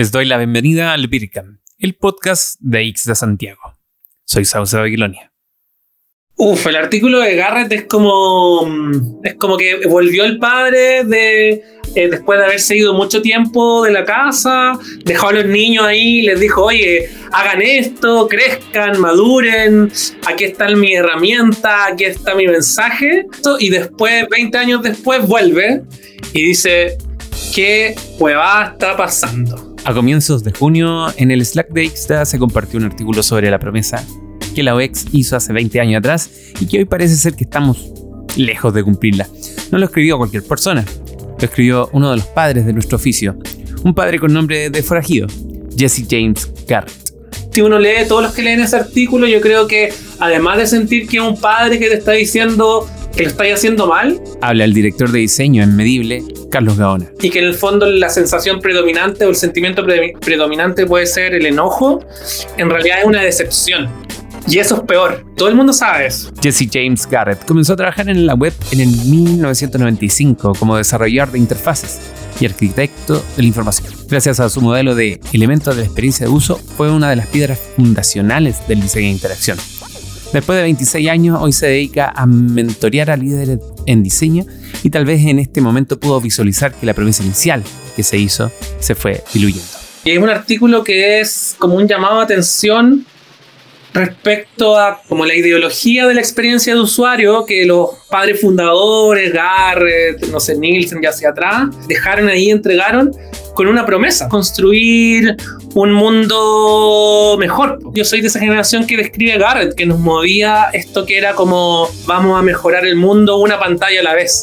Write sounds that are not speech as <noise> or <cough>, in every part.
Les doy la bienvenida al Bircam, el podcast de X de Santiago. Soy Sauce Babilonia. Uf, el artículo de Garrett es como. Es como que volvió el padre de. eh, después de haberse ido mucho tiempo de la casa, dejó a los niños ahí, les dijo, oye, hagan esto, crezcan, maduren, aquí está mi herramienta, aquí está mi mensaje. Y después, 20 años después, vuelve y dice, ¿qué huevada está pasando? A comienzos de junio, en el Slack de Ixta se compartió un artículo sobre la promesa que la OEX hizo hace 20 años atrás y que hoy parece ser que estamos lejos de cumplirla. No lo escribió cualquier persona, lo escribió uno de los padres de nuestro oficio, un padre con nombre de forajido, Jesse James Garrett. si uno lee todos los que leen ese artículo, yo creo que además de sentir que es un padre que te está diciendo que lo estáis haciendo mal Habla el director de diseño en Medible, Carlos Gaona. y que en el fondo la sensación predominante o el sentimiento pre- predominante puede ser el enojo, en realidad es una decepción. Y eso es peor. Todo el mundo sabe eso. Jesse James Garrett comenzó a trabajar en la web en el 1995 como desarrollador de interfaces y arquitecto de la información. Gracias a su modelo de elementos de la experiencia de uso, fue una de las piedras fundacionales del diseño de interacción. Después de 26 años, hoy se dedica a mentorear a líderes en diseño y tal vez en este momento pudo visualizar que la promesa inicial que se hizo se fue diluyendo. Y es un artículo que es como un llamado de atención respecto a como la ideología de la experiencia de usuario que los padres fundadores, Garrett, no sé, Nielsen ya hacia atrás, dejaron ahí, entregaron con una promesa, construir un mundo mejor. Yo soy de esa generación que describe Garrett, que nos movía esto que era como vamos a mejorar el mundo una pantalla a la vez.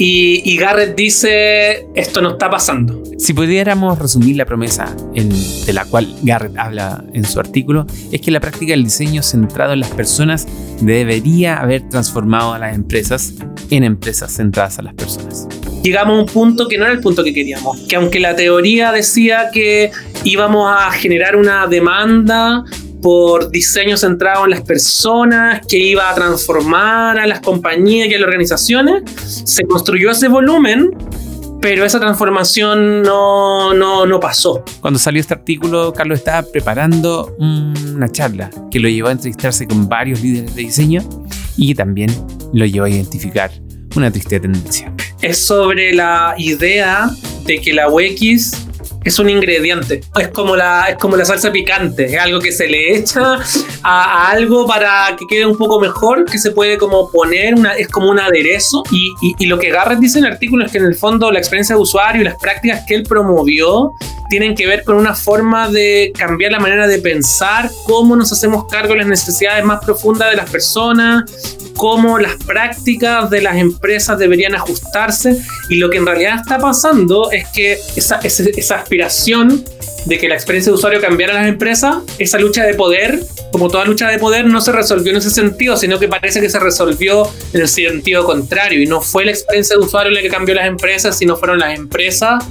Y, Garrett dice, esto no está pasando. Si pudiéramos resumir la promesa de la cual Garrett habla en su artículo, es que la práctica del diseño centrado en las personas debería haber transformado a las empresas en empresas centradas a las personas. Llegamos a un punto que no era el punto que queríamos. Que aunque la teoría decía que íbamos a generar una demanda por diseño centrado en las personas, que iba a transformar a las compañías y a las organizaciones, se construyó ese volumen, pero esa transformación no, no, no pasó. Cuando salió este artículo, Carlos estaba preparando una charla que lo llevó a entrevistarse con varios líderes de diseño y también lo llevó a identificar una triste tendencia. Es sobre la idea de que la UX es un ingrediente. Es como la, es como la salsa picante. Es algo que se le echa a, a algo para que quede un poco mejor, que se puede como poner, una, es como un aderezo. Y, y- y lo que Garrett dice en el artículo es que en el fondo la experiencia de usuario y las prácticas que él promovió tienen que ver con una forma de cambiar la manera de pensar, cómo nos hacemos cargo de las necesidades más profundas de las personas, cómo las prácticas de las empresas deberían ajustarse. Y lo que en realidad está pasando es que esa, ese- esa aspiración de que la experiencia de usuario cambiara las empresas, esa lucha de poder, como toda lucha de poder, no se resolvió en ese sentido, sino que parece que se resolvió en el sentido contrario y no fue la experiencia de usuario la que cambió las empresas, sino fueron las empresas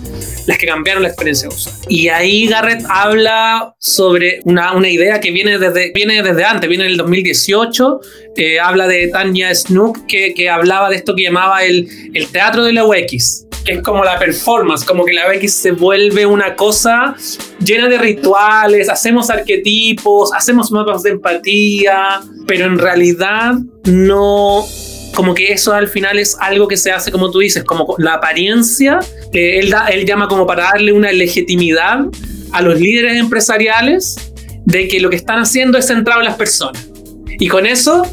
las que cambiaron la experiencia de usuario. Y ahí Garrett habla sobre una, una idea que viene desde, viene desde antes, viene en el 2018, eh, habla de Tanya Snook, que, que hablaba de esto que llamaba el, el teatro de la UX, que es como la performance, como que la UX se vuelve una cosa llena de rituales, hacemos arquetipos, hacemos mapas de empatía, pero en realidad no como que eso al final es algo que se hace, como tú dices, como la apariencia, que él, da, él llama como para darle una legitimidad a los líderes empresariales de que lo que están haciendo es centrado en las personas. Y con eso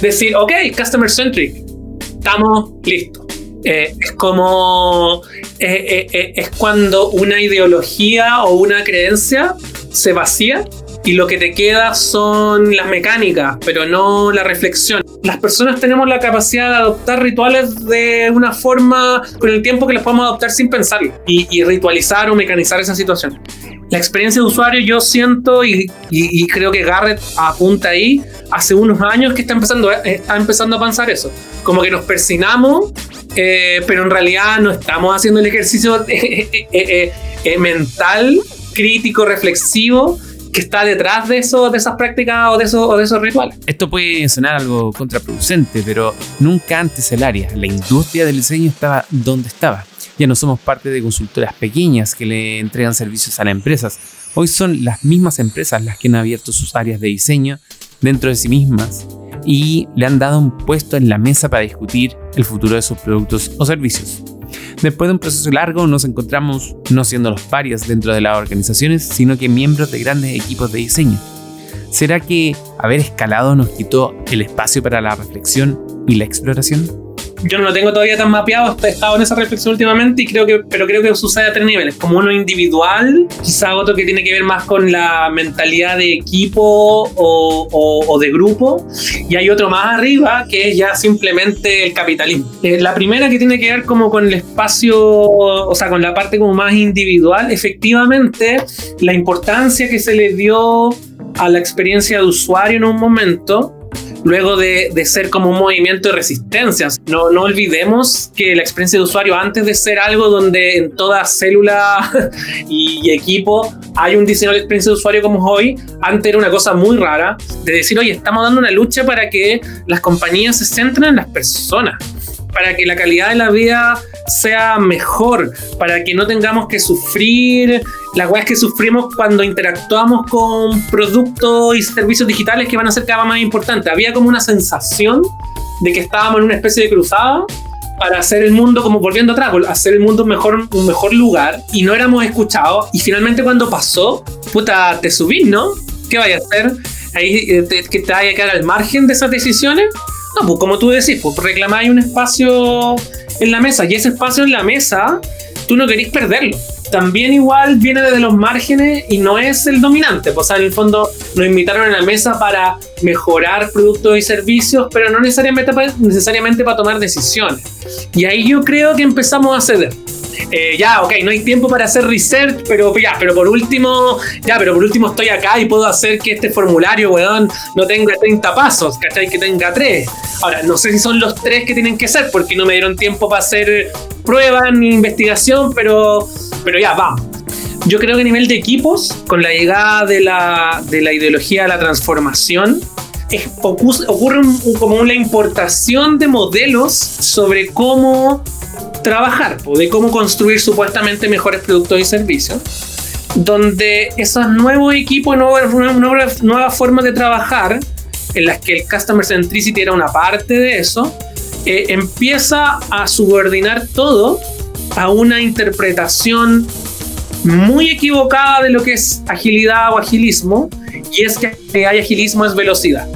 decir, ok, customer centric, estamos listos. Eh, es como, eh, eh, es cuando una ideología o una creencia se vacía y lo que te queda son las mecánicas, pero no la reflexión. Las personas tenemos la capacidad de adoptar rituales de una forma con el tiempo que los podemos adoptar sin pensarlo y, ritualizar o mecanizar esa situación. La experiencia de usuario yo siento y, creo que Garrett apunta ahí hace unos años que está empezando, está empezando a avanzar eso. Como que nos persinamos, eh, pero en realidad no estamos haciendo el ejercicio <laughs> eh, eh, eh, eh, mental, crítico, reflexivo que está detrás de, eso, de esas prácticas o de, esos, o de esos rituales. Esto puede sonar algo contraproducente, pero nunca antes el área, la industria del diseño estaba donde estaba. Ya no somos parte de consultoras pequeñas que le entregan servicios a las empresas. Hoy son las mismas empresas las que han abierto sus áreas de diseño dentro de sí mismas y le han dado un puesto en la mesa para discutir el futuro de sus productos o servicios. Después de un proceso largo nos encontramos no siendo los parias dentro de las organizaciones, sino que miembros de grandes equipos de diseño. ¿Será que haber escalado nos quitó el espacio para la reflexión y la exploración? Yo no lo tengo todavía tan mapeado, he estado en esa reflexión últimamente y creo que, pero creo que sucede a tres niveles, como uno individual, quizá otro que tiene que ver más con la mentalidad de equipo o, o, de grupo, y hay otro más arriba que es ya simplemente el capitalismo. Eh, la primera que tiene que ver como con el espacio, o sea, con la parte como más individual, efectivamente, la importancia que se le dio a la experiencia de usuario en un momento luego de, ser como un movimiento de resistencia. No, no olvidemos que la experiencia de usuario, antes de ser algo donde en toda célula <laughs> y, equipo hay un diseño de experiencia de usuario como hoy, antes era una cosa muy rara, de decir, oye, estamos dando una lucha para que las compañías se centren en las personas para que la calidad de la vida sea mejor, para que no tengamos que sufrir las weas que sufrimos cuando interactuamos con productos y servicios digitales que van a ser cada vez más importantes. Había como una sensación de que estábamos en una especie de cruzada para hacer el mundo, como volviendo atrás, hacer el mundo mejor, un mejor lugar y no éramos escuchados. Y finalmente cuando pasó, puta, te subís, ¿no? ¿Qué vaya a hacer? Ahí eh, que te vaya a quedar al margen de esas decisiones. Pues como tú decís, pues reclamáis un espacio en la mesa y ese espacio en la mesa tú no querís perderlo. También igual viene desde los márgenes y no es el dominante. Pues, o sea, en el fondo nos invitaron a la mesa para mejorar productos y servicios, pero no necesariamente necesariamente para tomar decisiones. Y ahí yo creo que empezamos a ceder. Eh, ya, ok, no hay tiempo para hacer research, pero ya, pero por último, ya, pero por último estoy acá y puedo hacer que este formulario, weón, no tenga 30 pasos, ¿cachai? Que tenga 3. Ahora, no sé si son los 3 que tienen que ser, porque no me dieron tiempo para hacer pruebas ni investigación, pero, pero ya, vamos. Yo creo que a nivel de equipos, con la llegada de la, de la ideología de la transformación, ocurre como una importación de modelos sobre cómo trabajar, de cómo construir supuestamente mejores productos y servicios, donde esos nuevos equipos, nuevas, formas de trabajar, en las que el Customer Centricity era una parte de eso, eh, empieza a subordinar todo a una interpretación muy equivocada de lo que es agilidad o agilismo, y es que hay agilismo es velocidad.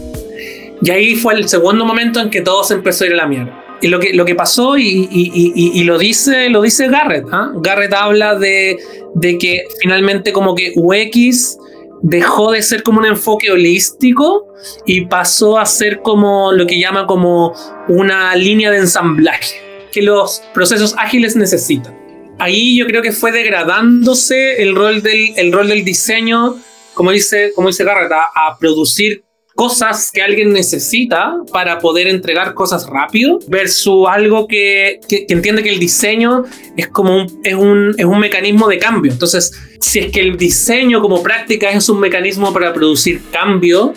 Y ahí fue el segundo momento en que todo se empezó a ir a la mierda lo que, lo que pasó, y, y, y, lo, dice, lo dice Garrett, ¿ah? Garrett habla de, de, que finalmente como que UX dejó de ser como un enfoque holístico y pasó a ser como lo que llama como una línea de ensamblaje que los procesos ágiles necesitan. Ahí yo creo que fue degradándose el rol del, el rol del diseño, como dice, como dice Garrett, a producir cosas que alguien necesita para poder entregar cosas rápido versus algo que, entiende que el diseño es como un, es, un, es un mecanismo de cambio. Entonces, si es que el diseño como práctica es un mecanismo para producir cambio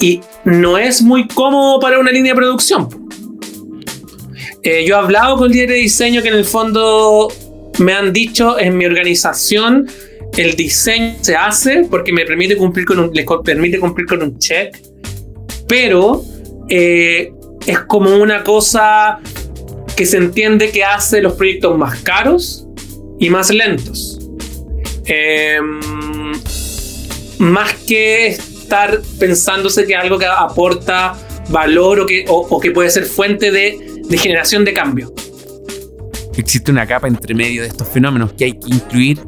y no es muy cómodo para una línea de producción. Eh, yo he hablado con líderes de diseño que en el fondo me han dicho en mi organización el diseño se hace porque me permite cumplir con un, les permite cumplir con un check, pero eh, es como una cosa que se entiende que hace los proyectos más caros y más lentos. Em, más que estar pensándose que algo que aporta valor o que, o, que puede ser fuente de, de generación de cambio existe una capa entre medio de estos fenómenos que hay que incluir,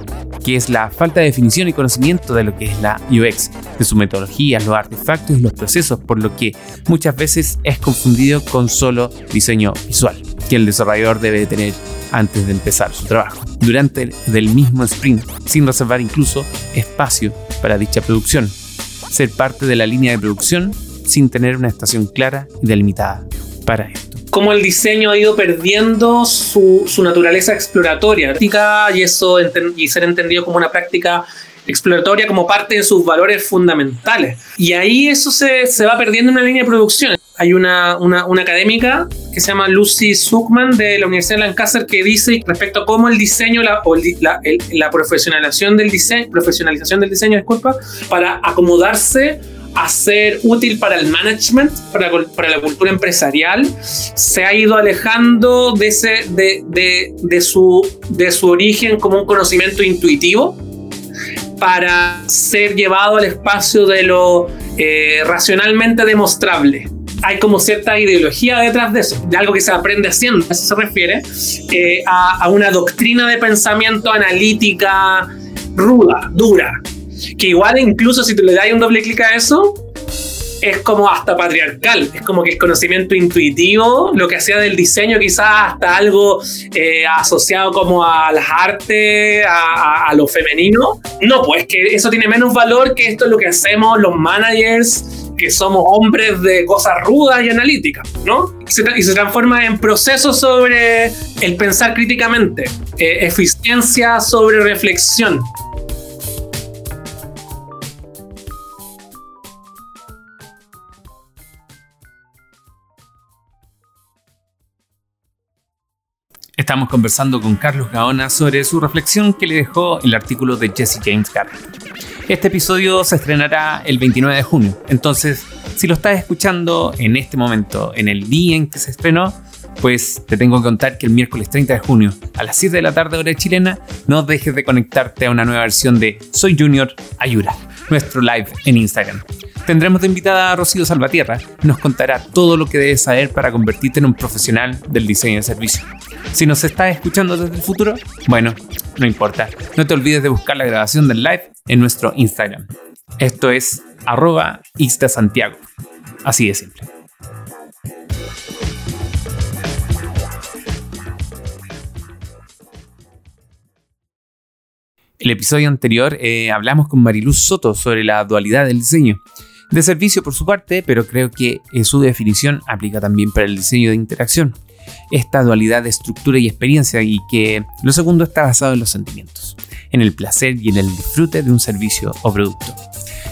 que es la falta de definición y conocimiento de lo que es la UX, de su metodología, los artefactos y los procesos, por lo que muchas veces es confundido con solo diseño visual, que el desarrollador debe tener antes de empezar su trabajo, durante el mismo sprint, sin reservar incluso espacio para dicha producción, ser parte de la línea de producción sin tener una estación clara y delimitada para esto cómo el diseño ha ido perdiendo su, su naturaleza exploratoria y eso y ser entendido como una práctica exploratoria como parte de sus valores fundamentales. Y ahí eso se, se va perdiendo en una línea de producción. Hay una, una, una, académica que se llama Lucy Zuckman de la Universidad de Lancaster que dice respecto a cómo el diseño la, o la, la profesionalización del diseño, profesionalización del diseño, disculpa, para acomodarse a ser útil para el management, para, la cultura empresarial, se ha ido alejando de, su, origen como un conocimiento intuitivo para ser llevado al espacio de lo eh, racionalmente demostrable. Hay como cierta ideología detrás de eso, de algo que se aprende haciendo, a se refiere, eh, a una doctrina de pensamiento analítica ruda, dura, que igual incluso si tú le das un doble clic a eso, es como hasta patriarcal, es como que el conocimiento intuitivo, lo que hacía del diseño quizás hasta algo eh, asociado como a las artes, a, lo femenino. No, pues que eso tiene menos valor que esto es lo que hacemos los managers, que somos hombres de cosas rudas y analíticas, ¿no? Y se, transforma en procesos sobre el pensar críticamente, eh, eficiencia sobre reflexión. Estamos conversando con Carlos Gaona sobre su reflexión que le dejó el artículo de Jesse James Garrett. Este episodio se estrenará el 29 de junio, entonces si lo estás escuchando en este momento, en el día en que se estrenó, pues te tengo que contar que el miércoles 30 de junio a las 7 de la tarde hora chilena no dejes de conectarte a una nueva versión de Soy Junior Ayura, nuestro live en Instagram. Tendremos de invitada a Rocío Salvatierra, nos contará todo lo que debes saber para convertirte en un profesional del diseño de servicio. Si nos estás escuchando desde el futuro, bueno, no importa. No te olvides de buscar la grabación del live en nuestro Instagram. Esto es arroba Santiago. Así de simple. El episodio anterior eh, hablamos con Mariluz Soto sobre la dualidad del diseño. De servicio por su parte, pero creo que eh, su definición aplica también para el diseño de interacción esta dualidad de estructura y experiencia y que lo segundo está basado en los sentimientos, en el placer y en el disfrute de un servicio o producto.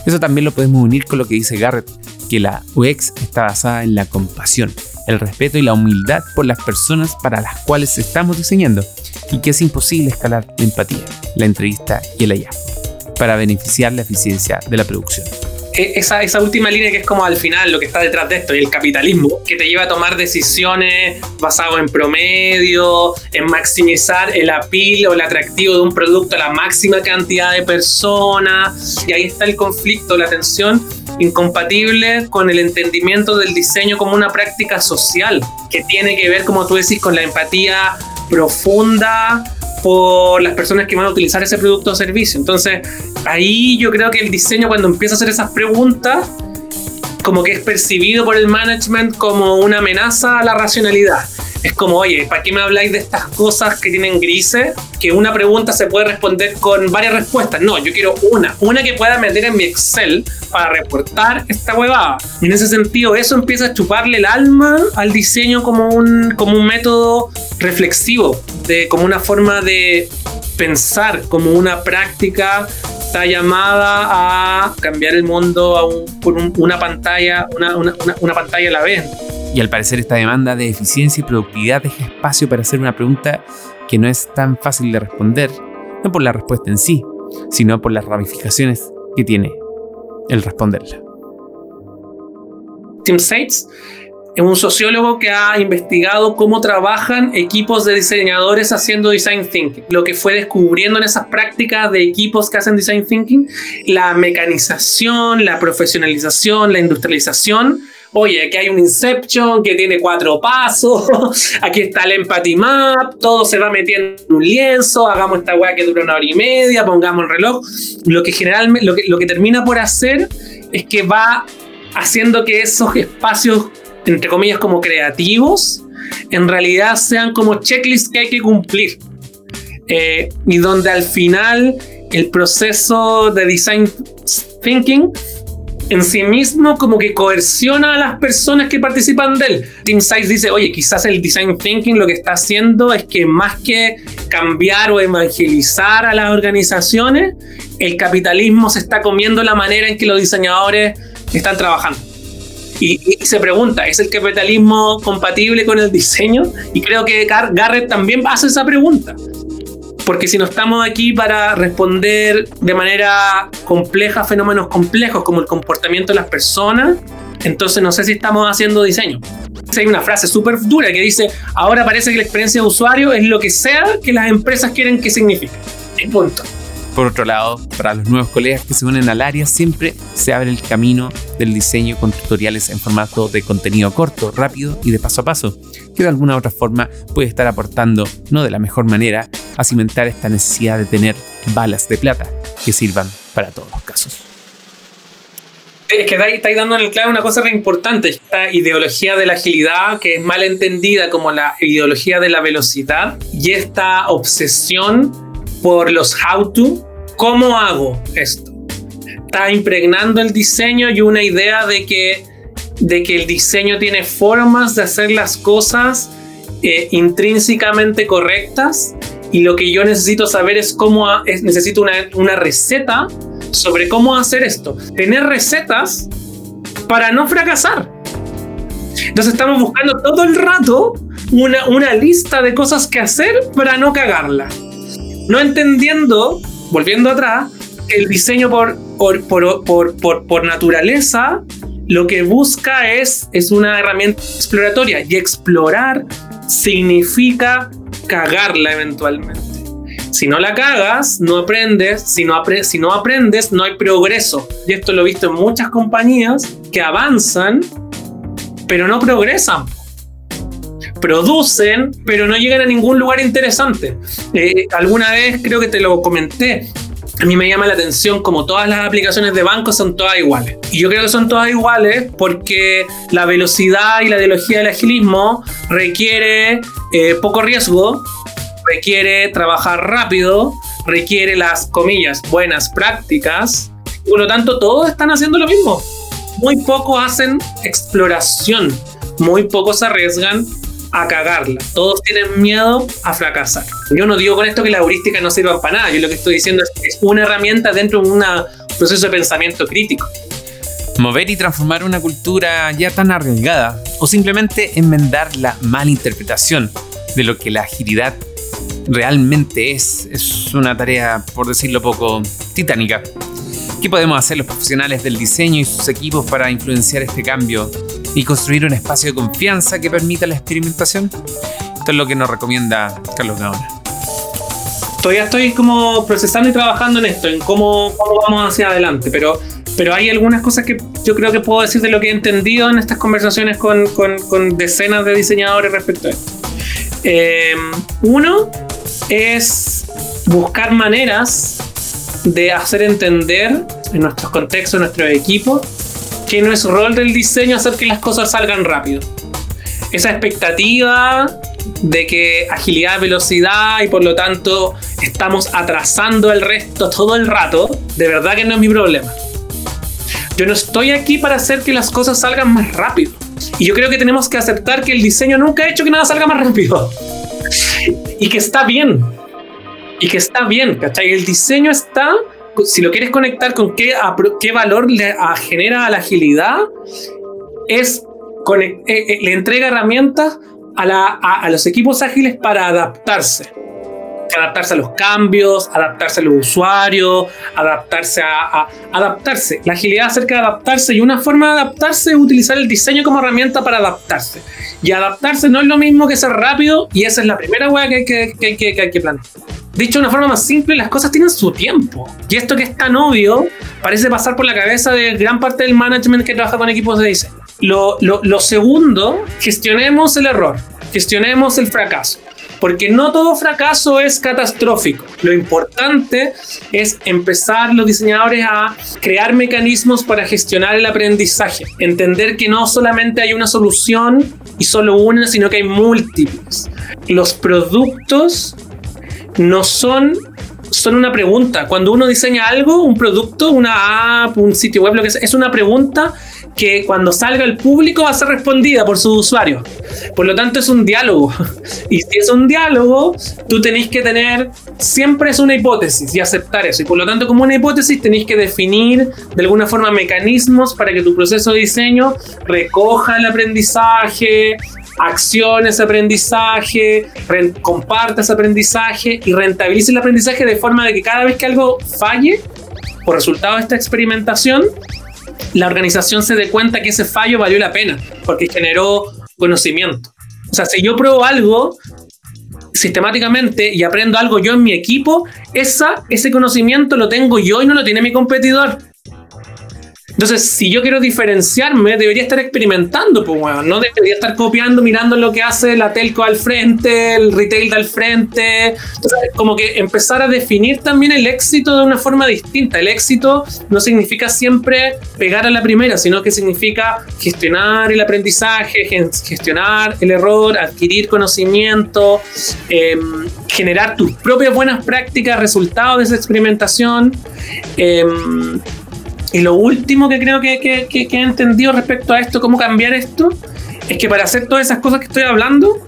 Eso también lo podemos unir con lo que dice Garrett, que la UX está basada en la compasión, el respeto y la humildad por las personas para las cuales estamos diseñando y que es imposible escalar la empatía, la entrevista y el hallazgo para beneficiar la eficiencia de la producción. E, esa, esa última línea que es como al final lo que está detrás de esto, el capitalismo, que te lleva a tomar decisiones basadas en promedio, en maximizar el apil o el atractivo de un producto a la máxima cantidad de personas, y ahí está el conflicto, la tensión incompatible con el entendimiento del diseño como una práctica social, que tiene que ver, como tú decís, con la empatía profunda por las personas que van a utilizar ese producto o servicio. Entonces, ahí yo creo que el diseño cuando empieza a hacer esas preguntas, como que es percibido por el management como una amenaza a la racionalidad. Es como, oye, ¿para qué me habláis de estas cosas que tienen grises? Que una pregunta se puede responder con varias respuestas. No, yo quiero una. Una que pueda meter en mi Excel para reportar esta huevada. Y en ese sentido, eso empieza a chuparle el alma al diseño como un, como un método reflexivo, de, como una forma de pensar, como una práctica está llamada a cambiar el mundo por una pantalla, una, una pantalla a la vez. Y al parecer esta demanda de eficiencia y productividad deja espacio para hacer una pregunta que no es tan fácil de responder, no por la respuesta en sí, sino por las ramificaciones que tiene el responderla. Tim Seitz es un sociólogo que ha investigado cómo trabajan equipos de diseñadores haciendo design thinking. Lo que fue descubriendo en esas prácticas de equipos que hacen design thinking, la mecanización, la profesionalización, la industrialización oye, aquí hay un Inception que tiene cuatro pasos, <laughs> aquí está el Empathy Map, todo se va metiendo en un lienzo, hagamos esta weá que dura una hora y media, pongamos el reloj. Lo que generalmente, lo que, lo que termina por hacer es que va haciendo que esos espacios, entre comillas, como creativos, en realidad sean como checklists que hay que cumplir. Eh, y donde al final el proceso de design thinking en sí mismo como que coerciona a las personas que participan de él. Team Size dice, oye, quizás el design thinking lo que está haciendo es que más que cambiar o evangelizar a las organizaciones, el capitalismo se está comiendo la manera en que los diseñadores están trabajando. Y, se pregunta, ¿es el capitalismo compatible con el diseño? Y creo que Garrett también hace esa pregunta. Porque si no estamos aquí para responder de manera compleja fenómenos complejos como el comportamiento de las personas, entonces no sé si estamos haciendo diseño. Hay una frase súper dura que dice, ahora parece que la experiencia de usuario es lo que sea que las empresas quieren que signifique. Y punto. Por otro lado, para los nuevos colegas que se unen al área, siempre se abre el camino del diseño con tutoriales en formato de contenido corto, rápido y de paso a paso, que de alguna u otra forma puede estar aportando, no de la mejor manera, a cimentar esta necesidad de tener balas de plata que sirvan para todos los casos. Es que estáis dando en el clave una cosa re importante, esta ideología de la agilidad que es mal entendida como la ideología de la velocidad y esta obsesión por los how to ¿Cómo hago esto? Está impregnando el diseño y una idea de que, de que el diseño tiene formas de hacer las cosas eh, intrínsecamente correctas y lo que yo necesito saber es cómo necesito una, una receta sobre cómo hacer esto. Tener recetas para no fracasar. Entonces estamos buscando todo el rato una, una lista de cosas que hacer para no cagarla. No entendiendo volviendo atrás, el diseño por, por, naturaleza lo que busca es, es una herramienta exploratoria y explorar significa cagarla eventualmente. Si no la cagas, no aprendes. Si no, aprendes, no hay progreso. Y esto lo he visto en muchas compañías que avanzan, pero no progresan producen, pero no llegan a ningún lugar interesante. Eh, alguna vez creo que te lo comenté. A mí me llama la atención como todas las aplicaciones de banco son todas iguales. Y yo creo que son todas iguales porque la velocidad y la ideología del agilismo requiere eh, poco riesgo, requiere trabajar rápido, requiere las comillas buenas prácticas. por lo tanto, todos están haciendo lo mismo. Muy pocos hacen exploración, muy pocos arriesgan a cagarla. Todos tienen miedo a fracasar. Yo no digo con esto que la heurística no sirva para nada. Yo lo que estoy diciendo es que es una herramienta dentro de un proceso de pensamiento crítico. Mover y transformar una cultura ya tan arriesgada o simplemente enmendar la malinterpretación de lo que la agilidad realmente es, es una tarea, por decirlo poco, titánica. ¿Qué podemos hacer los profesionales del diseño y sus equipos para influenciar este cambio y construir un espacio de confianza que permita la experimentación? Esto es lo que nos recomienda Carlos Gaona. Todavía estoy como procesando y trabajando en esto, en cómo, vamos hacia adelante, pero, pero hay algunas cosas que yo creo que puedo decir de lo que he entendido en estas conversaciones con, decenas de diseñadores respecto a esto. Eh, uno es buscar maneras de hacer entender en nuestros contextos, en nuestro equipo, que no es rol del diseño hacer que las cosas salgan rápido. Esa expectativa de que agilidad, velocidad y por lo tanto estamos atrasando el resto todo el rato, de verdad que no es mi problema. Yo no estoy aquí para hacer que las cosas salgan más rápido. Y yo creo que tenemos que aceptar que el diseño nunca ha hecho que nada salga más rápido. <laughs> Y que está bien y que está bien, ¿cachai? El diseño está, si lo quieres conectar con qué, qué valor le genera a la agilidad, es eh, eh, le entrega herramientas a, la, a, los equipos ágiles para adaptarse. Adaptarse a los cambios, adaptarse a los usuarios, adaptarse a, adaptarse. La agilidad acerca de adaptarse y una forma de adaptarse es utilizar el diseño como herramienta para adaptarse. Y adaptarse no es lo mismo que ser rápido y esa es la primera hueá que hay que, que, que, que hay que plantear. Dicho de una forma más simple, las cosas tienen su tiempo. Y esto que es tan obvio parece pasar por la cabeza de gran parte del management que trabaja con equipos de diseño. Lo, lo, segundo, gestionemos el error, gestionemos el fracaso. Porque no todo fracaso es catastrófico. Lo importante es empezar los diseñadores a crear mecanismos para gestionar el aprendizaje. Entender que no solamente hay una solución y solo una, sino que hay múltiples. Los productos no son son una pregunta. Cuando uno diseña algo, un producto, una app, un sitio web, lo que sea, es una pregunta que cuando salga al público va a ser respondida por sus usuarios. Por lo tanto, es un diálogo. <laughs> Y si es un diálogo, tú tenéis que tener, siempre es una hipótesis y aceptar eso. Y por lo tanto, como una hipótesis, tenéis que definir de alguna forma mecanismos para que tu proceso de diseño recoja el aprendizaje, accione ese aprendizaje, comparta ese aprendizaje y rentabilice el aprendizaje de forma de que cada vez que algo falle, por resultado de esta experimentación, la organización se dé cuenta que ese fallo valió la pena, porque generó conocimiento. O sea, si yo pruebo algo sistemáticamente y aprendo algo yo en mi equipo, esa, ese conocimiento lo tengo yo y no lo tiene mi competidor. Entonces, si yo quiero diferenciarme, debería estar experimentando, pues, bueno, no debería estar copiando, mirando lo que hace la telco al frente, el retail al frente. Entonces, como que empezar a definir también el éxito de una forma distinta. El éxito no significa siempre pegar a la primera, sino que significa gestionar el aprendizaje, gestionar el error, adquirir conocimiento, em, generar tus propias buenas prácticas, resultados de esa experimentación. Em, y lo último que creo que, que, he entendido respecto a esto, cómo cambiar esto, es que para hacer todas esas cosas que estoy hablando,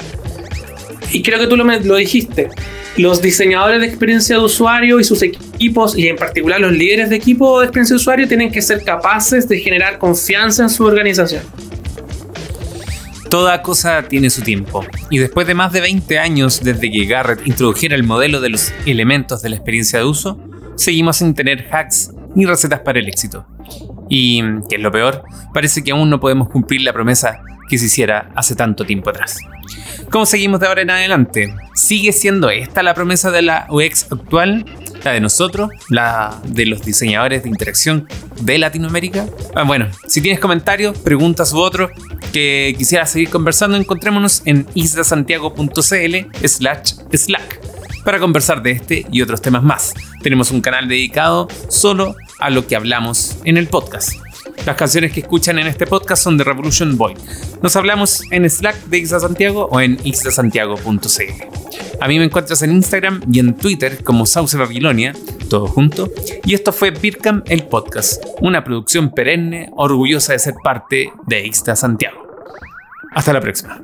y creo que tú lo, lo dijiste, los diseñadores de experiencia de usuario y sus equipos, y en particular los líderes de equipo de experiencia de usuario, tienen que ser capaces de generar confianza en su organización. Toda cosa tiene su tiempo, y después de más de 20 años desde que Garrett introdujera el modelo de los elementos de la experiencia de uso, seguimos sin tener hacks ni recetas para el éxito. Y, que es lo peor, parece que aún no podemos cumplir la promesa que se hiciera hace tanto tiempo atrás. ¿Cómo seguimos de ahora en adelante? ¿Sigue siendo esta la promesa de la UX actual? ¿La de nosotros? ¿La de los diseñadores de interacción de Latinoamérica? Ah, bueno, si tienes comentarios, preguntas u otros que quisieras seguir conversando, encontrémonos en islasantiago.cl slash slack para conversar de este y otros temas más. Tenemos un canal dedicado solo a lo que hablamos en el podcast. Las canciones que escuchan en este podcast son de Revolution Boy. Nos hablamos en Slack de Isla Santiago o en islasantiago.cl. A mí me encuentras en Instagram y en Twitter como Sauce Babilonia, todo junto. Y esto fue Birkam el Podcast, una producción perenne, orgullosa de ser parte de Isla Santiago. Hasta la próxima.